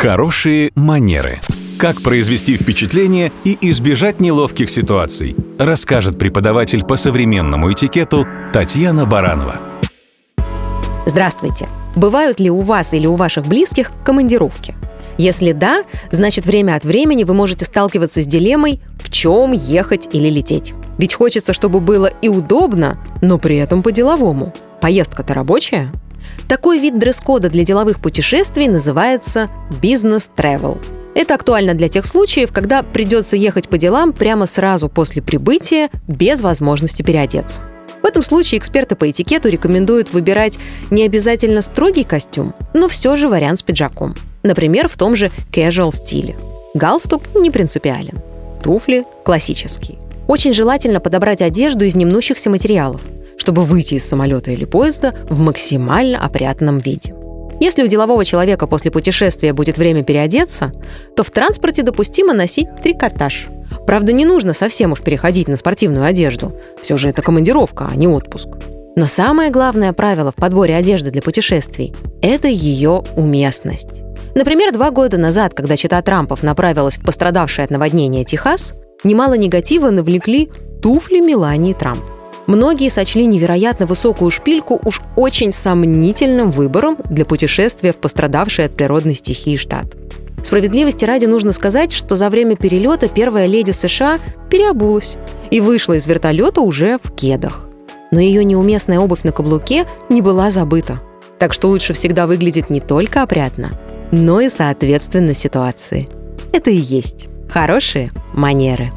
Хорошие манеры. Как произвести впечатление и избежать неловких ситуаций, расскажет преподаватель по современному этикету Татьяна Баранова. Здравствуйте! Бывают ли у вас или у ваших близких командировки? Если да, значит время от времени вы можете сталкиваться с дилеммой, в чем ехать или лететь. Ведь хочется, чтобы было и удобно, но при этом по-деловому. Поездка-то рабочая. Такой вид дресс-кода для деловых путешествий называется бизнес-тревел. Это актуально для тех случаев, когда придется ехать по делам прямо сразу после прибытия без возможности переодеться. В этом случае эксперты по этикету рекомендуют выбирать не обязательно строгий костюм, но все же вариант с пиджаком. Например, в том же casual стиле. Галстук не принципиален. Туфли классические. Очень желательно подобрать одежду из немнущихся материалов, чтобы выйти из самолета или поезда в максимально опрятном виде. Если у делового человека после путешествия будет время переодеться, то в транспорте допустимо носить трикотаж – Правда, не нужно совсем уж переходить на спортивную одежду. Все же это командировка, а не отпуск. Но самое главное правило в подборе одежды для путешествий – это ее уместность. Например, два года назад, когда чита Трампов направилась в пострадавший от наводнения Техас, немало негатива навлекли туфли Мелании Трамп. Многие сочли невероятно высокую шпильку уж очень сомнительным выбором для путешествия в пострадавший от природной стихии штат. Справедливости ради нужно сказать, что за время перелета первая леди США переобулась и вышла из вертолета уже в кедах. Но ее неуместная обувь на каблуке не была забыта. Так что лучше всегда выглядит не только опрятно, но и соответственно ситуации. Это и есть хорошие манеры.